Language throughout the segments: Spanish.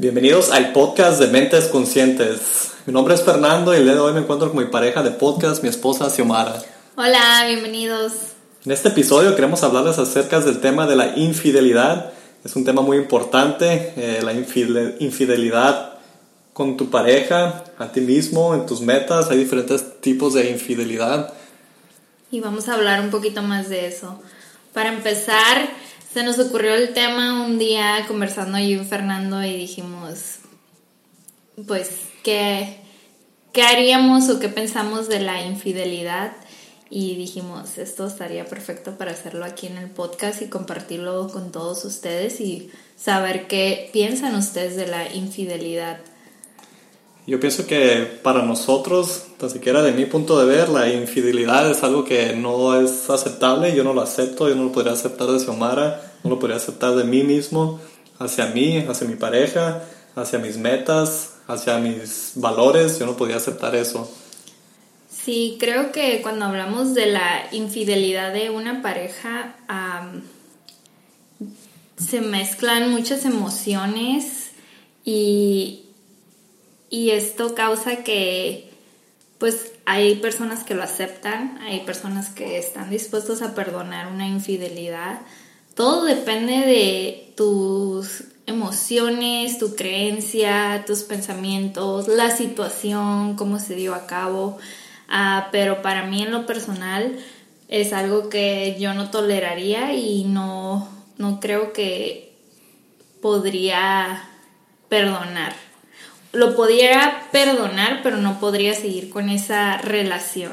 Bienvenidos al podcast de Mentes Conscientes. Mi nombre es Fernando y el día de hoy me encuentro con mi pareja de podcast, mi esposa Xiomara. Hola, bienvenidos. En este episodio queremos hablarles acerca del tema de la infidelidad. Es un tema muy importante, eh, la infidelidad con tu pareja, a ti mismo, en tus metas. Hay diferentes tipos de infidelidad. Y vamos a hablar un poquito más de eso. Para empezar, se nos ocurrió el tema un día conversando yo y Fernando y dijimos, pues, ¿qué, ¿qué haríamos o qué pensamos de la infidelidad? Y dijimos, esto estaría perfecto para hacerlo aquí en el podcast y compartirlo con todos ustedes y saber qué piensan ustedes de la infidelidad. Yo pienso que para nosotros, tan siquiera de mi punto de ver, la infidelidad es algo que no es aceptable, yo no lo acepto, yo no lo podría aceptar de Xiomara, no lo podría aceptar de mí mismo, hacia mí, hacia mi pareja, hacia mis metas, hacia mis valores, yo no podría aceptar eso. Sí, creo que cuando hablamos de la infidelidad de una pareja, se mezclan muchas emociones y y esto causa que pues hay personas que lo aceptan, hay personas que están dispuestos a perdonar una infidelidad. Todo depende de tus emociones, tu creencia, tus pensamientos, la situación, cómo se dio a cabo. Ah, pero para mí en lo personal es algo que yo no toleraría y no, no creo que podría perdonar lo podría perdonar, pero no podría seguir con esa relación.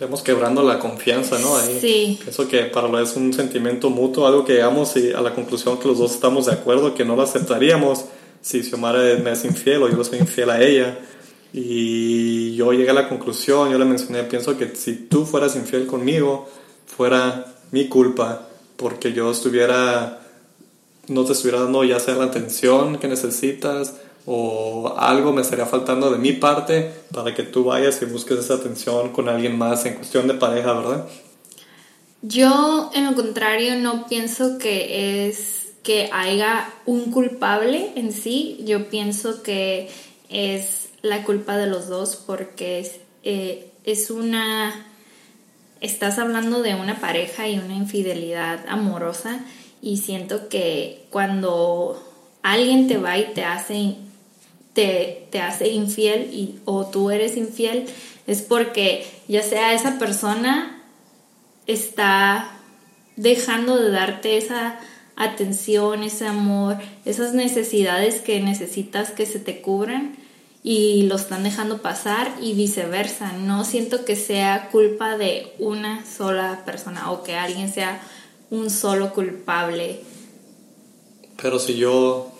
Estamos quebrando la confianza, ¿no? Ahí sí. Eso que para lo es un sentimiento mutuo, algo que llegamos a la conclusión que los dos estamos de acuerdo, que no lo aceptaríamos si Xiomara me es infiel o yo lo soy infiel a ella. Y yo llegué a la conclusión, yo le mencioné, pienso que si tú fueras infiel conmigo, fuera mi culpa, porque yo estuviera, no te estuviera dando ya sea la atención que necesitas, o algo me estaría faltando de mi parte para que tú vayas y busques esa atención con alguien más en cuestión de pareja, ¿verdad? Yo, en lo contrario, no pienso que es que haya un culpable en sí. Yo pienso que es la culpa de los dos porque es, eh, es una... Estás hablando de una pareja y una infidelidad amorosa y siento que cuando alguien te va y te hace te, te hace infiel y, o tú eres infiel, es porque ya sea esa persona está dejando de darte esa atención, ese amor, esas necesidades que necesitas que se te cubran y lo están dejando pasar y viceversa. No siento que sea culpa de una sola persona o que alguien sea un solo culpable. Pero si yo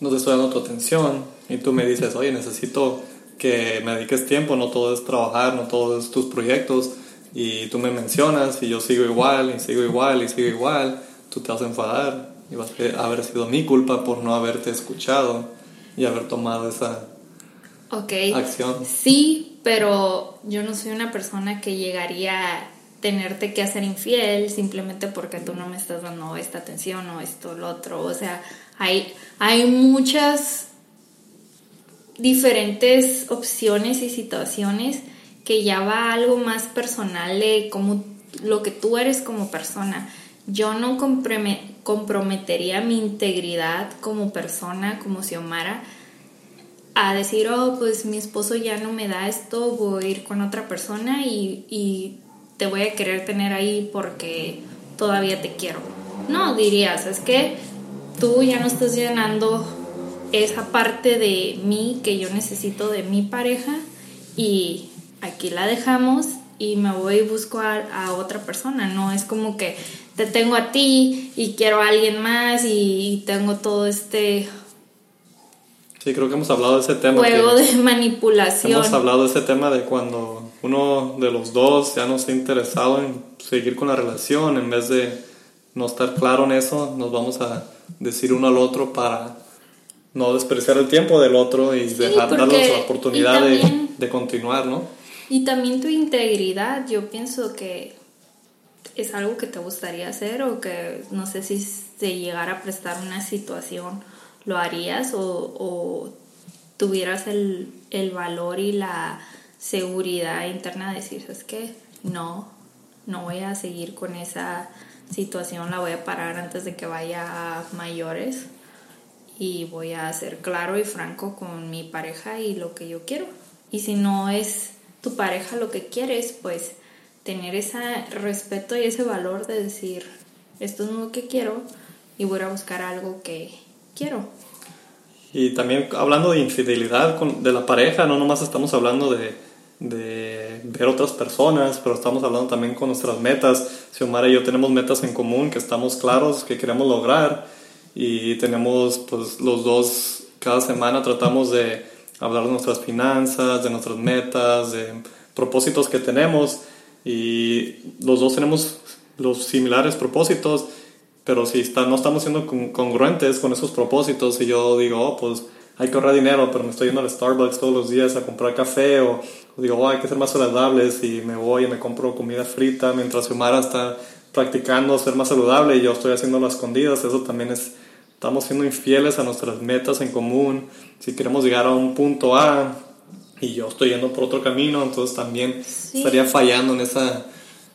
no te estoy dando tu atención, y tú me dices, oye, necesito que me dediques tiempo, no todo es trabajar, no todo es tus proyectos, y tú me mencionas y yo sigo igual, y sigo igual, y sigo igual, tú te vas a enfadar y vas a haber sido mi culpa por no haberte escuchado y haber tomado esa acción. Sí, pero yo no soy una persona que llegaría a tenerte que hacer infiel simplemente porque tú no me estás dando esta atención o esto, lo otro. O sea, hay, hay muchas diferentes opciones y situaciones que ya va algo más personal de como lo que tú eres como persona. Yo no comprometería mi integridad como persona, como Xiomara, a decir, oh, pues mi esposo ya no me da esto, voy a ir con otra persona y, y te voy a querer tener ahí porque todavía te quiero. No, dirías, es que tú ya no estás llenando esa parte de mí que yo necesito de mi pareja y aquí la dejamos y me voy y busco a, otra persona, no es como que te tengo a ti y quiero a alguien más y, tengo todo este... Sí, creo que hemos hablado de ese tema. Juego de manipulación. Hemos hablado de ese tema de cuando uno de los dos ya no está interesado en seguir con la relación, en vez de no estar claro en eso, nos vamos a decir uno al otro para no despreciar el tiempo del otro y dejar darles la oportunidad de, continuar, ¿no? Y también tu integridad, yo pienso que es algo que te gustaría hacer o que no sé si se llegara a prestar una situación, ¿lo harías o, tuvieras el, el, valor y la seguridad interna de decir, es que no, no voy a seguir con esa situación, la voy a parar antes de que vaya a mayores y voy a ser claro y franco con mi pareja y lo que yo quiero. Y si no es tu pareja lo que quieres, pues tener ese respeto y ese valor de decir, esto es lo que quiero y voy a buscar algo que quiero. Y también hablando de infidelidad con, de la pareja, no nomás estamos hablando de, de ver otras personas, pero estamos hablando también con nuestras metas. Xiomara y yo tenemos metas en común que estamos claros que queremos lograr y tenemos pues los dos cada semana tratamos de hablar de nuestras finanzas, de nuestras metas, de propósitos que tenemos y los dos tenemos los similares propósitos, pero si está, no estamos siendo congruentes con esos propósitos y yo digo, oh, pues hay que ahorrar dinero, pero me estoy yendo al Starbucks todos los días a comprar café o, digo, oh, hay que ser más saludables y me voy y me compro comida frita mientras Xiomara está practicando ser más saludable y yo estoy haciendo las escondidas, eso también es, estamos siendo infieles a nuestras metas en común, si queremos llegar a un punto A y yo estoy yendo por otro camino, entonces también estaría fallando en esa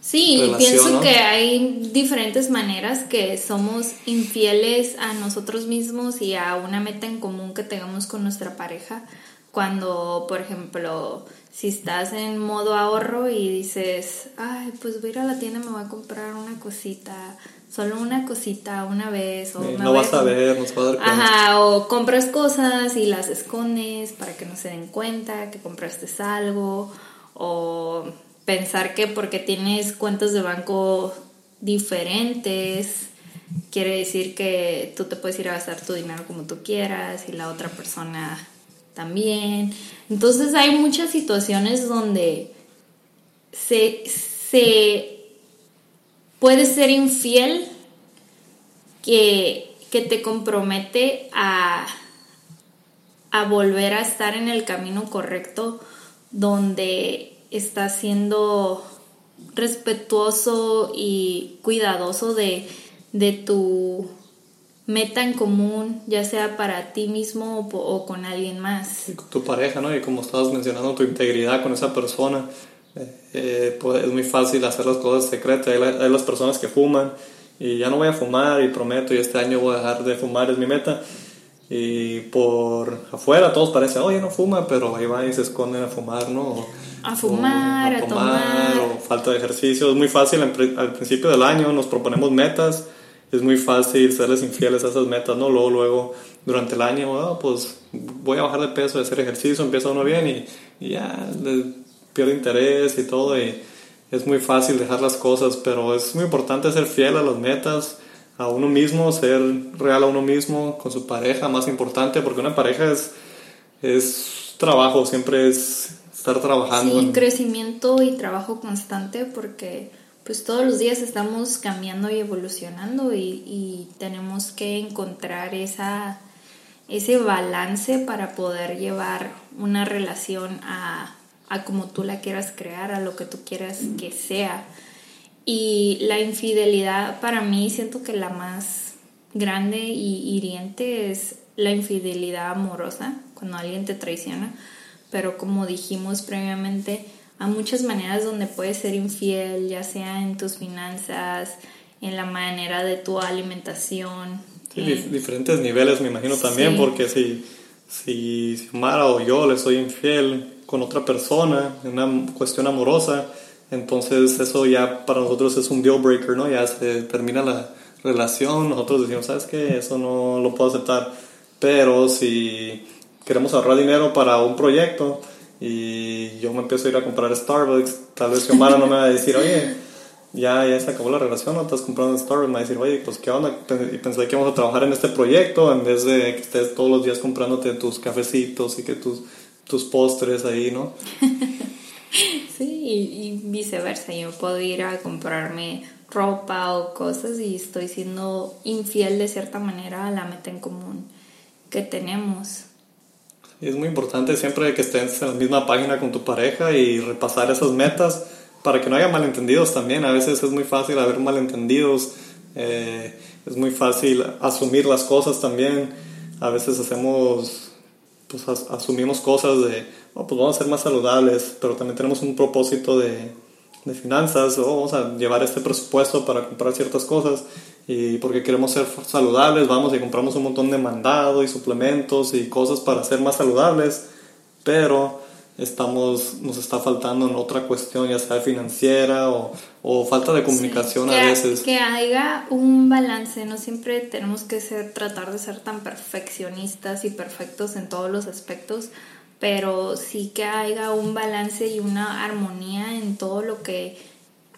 Sí, pienso que hay diferentes maneras que somos infieles a nosotros mismos y a una meta en común que tengamos con nuestra pareja. Cuando, por ejemplo, si estás en modo ahorro y dices, ay, pues voy a ir a la tienda y me voy a comprar una cosita, solo una cosita una vez. O no vas a, ver, no se va a dar cuenta. Ajá, o compras cosas y las escondes para que no se den cuenta que compraste algo, o pensar que porque tienes cuentas de banco diferentes, quiere decir que tú te puedes ir a gastar tu dinero como tú quieras y la otra persona también. Entonces hay muchas situaciones donde se, se puede ser infiel que, que te compromete a, a volver a estar en el camino correcto donde está siendo respetuoso y cuidadoso de, tu meta en común, ya sea para ti mismo o, con alguien más. con tu pareja, ¿no? Y como estabas mencionando, tu integridad con esa persona. Eh, eh, pues es muy fácil hacer las cosas secretas. Hay, hay, las personas que fuman y ya no voy a fumar y prometo y este año voy a dejar de fumar, es mi meta. Y por afuera todos parecen, oye, no fuma, pero ahí va y se esconden a fumar, ¿no? a fumar, a, tomar. O falta de ejercicio. Es muy fácil al principio del año, nos proponemos metas. Es muy fácil serles infieles a esas metas, ¿no? Luego, luego, durante el año, oh, pues voy a bajar de peso, de hacer ejercicio, empieza uno bien y, ya pierde interés y todo. Y es muy fácil dejar las cosas, pero es muy importante ser fiel a las metas, a uno mismo, ser real a uno mismo, con su pareja, más importante, porque una pareja es, es trabajo, siempre es estar trabajando. Sí, crecimiento y trabajo constante porque pues todos los días estamos cambiando y evolucionando y, tenemos que encontrar esa, ese balance para poder llevar una relación a, a como tú la quieras crear, a lo que tú quieras que sea. Y la infidelidad para mí siento que la más grande y hiriente es la infidelidad amorosa, cuando alguien te traiciona pero como dijimos previamente, hay muchas maneras donde puedes ser infiel, ya sea en tus finanzas, en la manera de tu alimentación. Sí, diferentes niveles me imagino también, porque si, si Mara o yo le soy infiel con otra persona, en una cuestión amorosa, entonces eso ya para nosotros es un deal breaker, ¿no? Ya se termina la relación, nosotros decimos, ¿sabes qué? Eso no lo puedo aceptar. Pero si queremos ahorrar dinero para un proyecto y yo me empiezo a ir a comprar Starbucks, tal vez Xiomara no me va a decir, oye, ya, ya se acabó la relación, no estás comprando Starbucks, me va a decir, oye, pues qué onda, y pensé que íbamos a trabajar en este proyecto en vez de que estés todos los días comprándote tus cafecitos y que tus, tus postres ahí, ¿no? sí, y viceversa, yo puedo ir a comprarme ropa o cosas y estoy siendo infiel de cierta manera a la meta en común que tenemos. Es muy importante siempre que estés en la misma página con tu pareja y repasar esas metas para que no haya malentendidos también. A veces es muy fácil haber malentendidos, eh, es muy fácil asumir las cosas también. a veces hacemos, pues asumimos cosas de, oh, pues vamos a ser más saludables, pero también tenemos un propósito de, de finanzas, o vamos a llevar este presupuesto para comprar ciertas cosas y porque queremos ser saludables, vamos y compramos un montón de mandado y suplementos y cosas para ser más saludables, pero estamos, nos está faltando en otra cuestión, ya sea financiera o, o falta de comunicación a veces. Que haya un balance, no siempre tenemos que ser, tratar de ser tan perfeccionistas y perfectos en todos los aspectos, pero sí que haya un balance y una armonía en todo lo que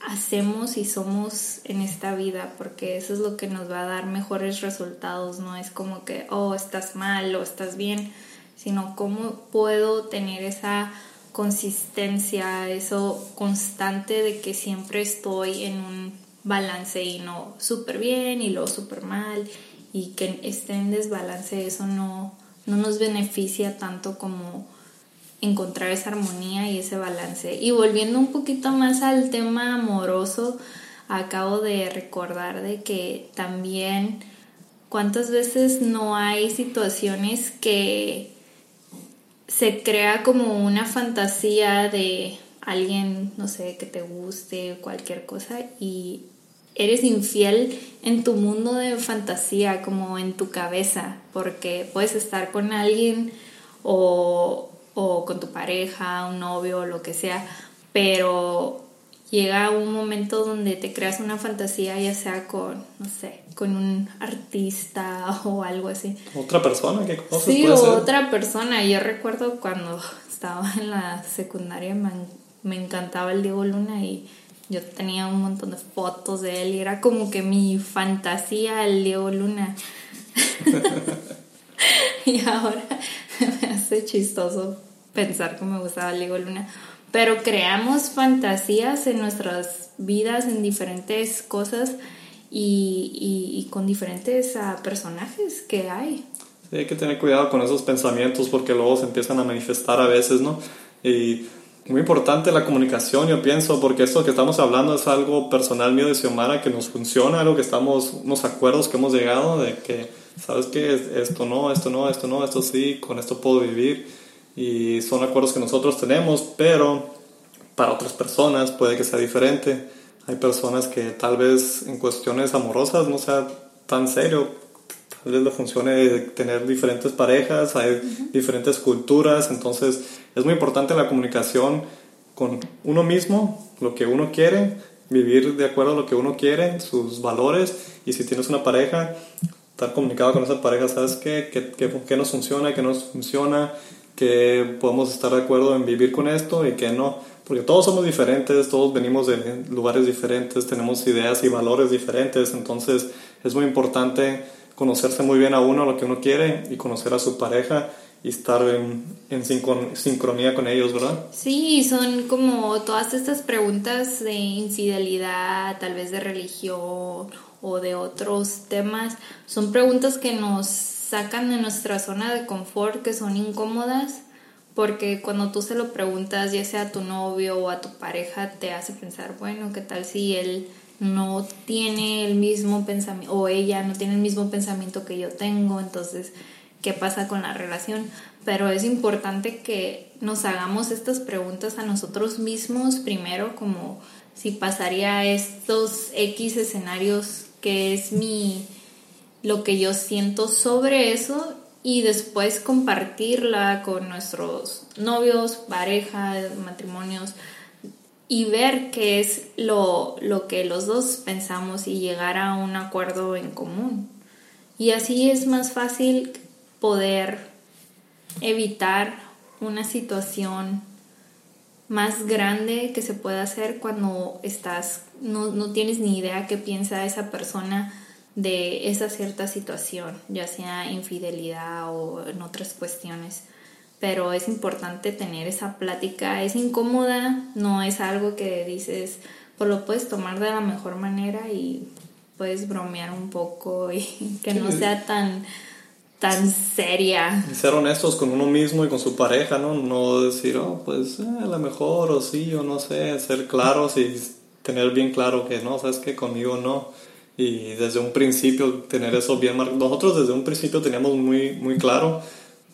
hacemos y somos en esta vida, porque eso es lo que nos va a dar mejores resultados, no es como que, oh, estás mal o estás bien, sino cómo puedo tener esa consistencia, eso constante de que siempre estoy en un balance y no súper bien y luego súper mal y que esté en desbalance, eso no, no nos beneficia tanto como encontrar esa armonía y ese balance. Y volviendo un poquito más al tema amoroso, acabo de recordar de que también cuántas veces no hay situaciones que se crea como una fantasía de alguien, no sé, que te guste, cualquier cosa, y eres infiel en tu mundo de fantasía, como en tu cabeza, porque puedes estar con alguien o, o con tu pareja, un novio, lo que sea, pero llega un momento donde te creas una fantasía, ya sea con, no sé, con un artista o algo así. ¿Otra persona que conoces? Sí, otra persona. Yo recuerdo cuando estaba en la secundaria me, me encantaba el Diego Luna y yo tenía un montón de fotos de él y era como que mi fantasía el Diego Luna. y ahora me hace chistoso pensar que me gustaba Diego Luna. Pero creamos fantasías en nuestras vidas, en diferentes cosas y, con diferentes ah, personajes que hay. Sí, hay que tener cuidado con esos pensamientos porque luego se empiezan a manifestar a veces, ¿no? Y muy importante la comunicación, yo pienso, porque esto que estamos hablando es algo personal mío de Xiomara que nos funciona, algo que estamos, unos acuerdos que hemos llegado de que, ¿sabes qué? Esto no, esto no, esto no, esto sí, con esto puedo vivir y son acuerdos que nosotros tenemos, pero para otras personas puede que sea diferente. Hay personas que tal vez en cuestiones amorosas no sea tan serio, tal vez le funcione tener diferentes parejas, hay diferentes culturas, entonces es muy importante la comunicación con uno mismo, lo que uno quiere, vivir de acuerdo a lo que uno quiere, sus valores, y si tienes una pareja, estar comunicado con esa pareja, ¿sabes qué? ¿Qué, qué, qué nos funciona? ¿Qué nos funciona? que podemos estar de acuerdo en vivir con esto y que no, porque todos somos diferentes, todos venimos de lugares diferentes, tenemos ideas y valores diferentes, entonces es muy importante conocerse muy bien a uno, lo que uno quiere y conocer a su pareja y estar en, en sincronía con ellos, ¿verdad? Sí, son como todas estas preguntas de infidelidad, tal vez de religión o de otros temas, son preguntas que nos sacan de nuestra zona de confort, que son incómodas, porque cuando tú se lo preguntas, ya sea a tu novio o a tu pareja, te hace pensar, bueno, ¿qué tal si él no tiene el mismo pensamiento, o ella no tiene el mismo pensamiento que yo tengo, entonces, ¿qué pasa con la relación? Pero es importante que nos hagamos estas preguntas a nosotros mismos primero, como si pasaría estos X escenarios que es mi lo que yo siento sobre eso y después compartirla con nuestros novios, parejas, matrimonios y ver qué es lo, lo que los dos pensamos y llegar a un acuerdo en común. Y así es más fácil poder evitar una situación más grande que se pueda hacer cuando estás, no, no tienes ni idea qué piensa esa persona de esa cierta situación, ya sea infidelidad o en otras cuestiones. Pero es importante tener esa plática, es incómoda, no es algo que dices, pues lo puedes tomar de la mejor manera y puedes bromear un poco y que no sea tan tan seria. Y ser honestos con uno mismo y con su pareja, ¿no? No decir, oh, pues eh, a lo mejor o sí o no sé, ser claros y tener bien claro que no, sabes que conmigo no y desde un principio tener eso bien marcado. Nosotros desde un principio teníamos muy, muy claro,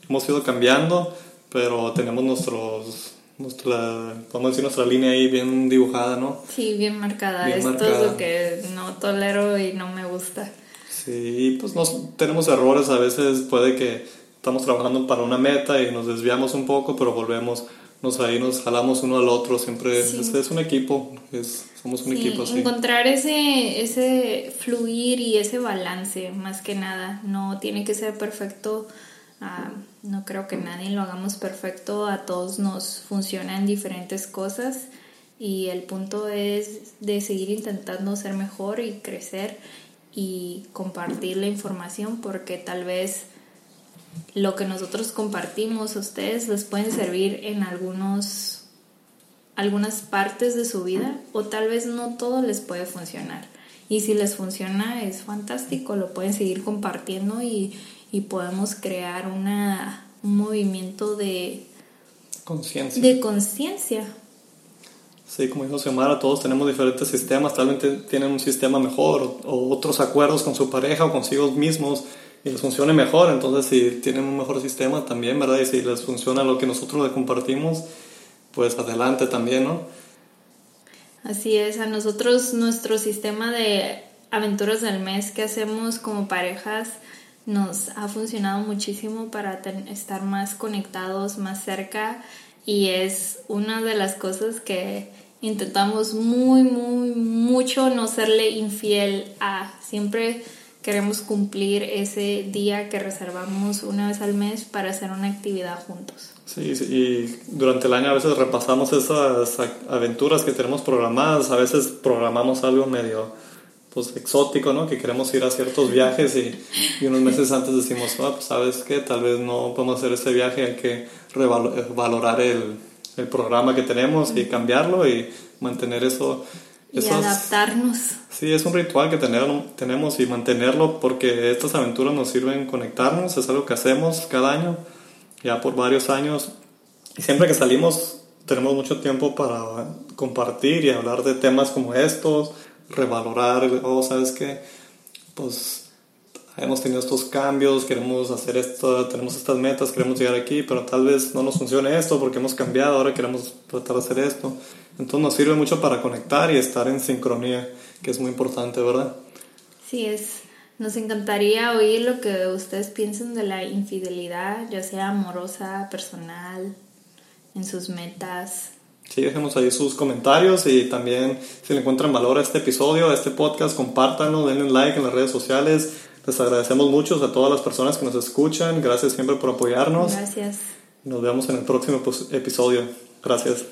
hemos ido cambiando, pero tenemos nuestros, nuestra, vamos decir, nuestra línea ahí bien dibujada, ¿no? Sí, bien marcada. Esto es lo que no tolero y no me gusta. Sí, pues nos, tenemos errores, a veces puede que estamos trabajando para una meta y nos desviamos un poco, pero volvemos, nos ahí nos jalamos uno al otro, siempre es, es, un equipo, es, somos un equipo así. Encontrar ese, ese fluir y ese balance, más que nada, no tiene que ser perfecto. Ah, no creo que nadie lo hagamos perfecto, a todos nos funcionan diferentes cosas y el punto es de seguir intentando ser mejor y crecer y compartir la información porque tal vez lo que nosotros compartimos a ustedes les pueden servir en algunos algunas partes de su vida o tal vez no todo les puede funcionar. Y si les funciona es fantástico, lo pueden seguir compartiendo y, y podemos crear una, un movimiento de conciencia. De conciencia Sí, como dijo Xiomara, todos tenemos diferentes sistemas, tal vez tienen un sistema mejor o, otros acuerdos con su pareja o consigo mismos y les funcione mejor, entonces si tienen un mejor sistema también, ¿verdad? Y si les funciona lo que nosotros les compartimos, pues adelante también, ¿no? Así es, a nosotros nuestro sistema de aventuras del mes que hacemos como parejas nos ha funcionado muchísimo para estar más conectados, más cerca y es una de las cosas que intentamos muy, muy, mucho no serle infiel a. Siempre queremos cumplir ese día que reservamos una vez al mes para hacer una actividad juntos. Sí, y durante el año a veces repasamos esas aventuras que tenemos programadas, a veces programamos algo medio pues exótico, ¿no? Que queremos ir a ciertos viajes y, y unos meses antes decimos, ah, pues sabes qué, tal vez no podemos hacer ese viaje, hay que revalorar el, el programa que tenemos y cambiarlo y mantener eso. Y adaptarnos. Sí, es un ritual que tener, tenemos y mantenerlo porque estas aventuras nos sirven conectarnos, es algo que hacemos cada año, ya por varios años. Y siempre que salimos tenemos mucho tiempo para compartir y hablar de temas como estos, revalorar, oh, sabes que, pues hemos tenido estos cambios, queremos hacer esto, tenemos estas metas, queremos llegar aquí, pero tal vez no nos funcione esto porque hemos cambiado, ahora queremos tratar de hacer esto. Entonces nos sirve mucho para conectar y estar en sincronía, que es muy importante, ¿verdad? Sí, es. Nos encantaría oír lo que ustedes piensan de la infidelidad, ya sea amorosa, personal, en sus metas. Sí, dejemos ahí sus comentarios y también si le encuentran valor a este episodio, a este podcast, compártanlo, denle un like en las redes sociales. Les agradecemos mucho a todas las personas que nos escuchan. Gracias siempre por apoyarnos. Gracias. Nos vemos en el próximo episodio. Gracias.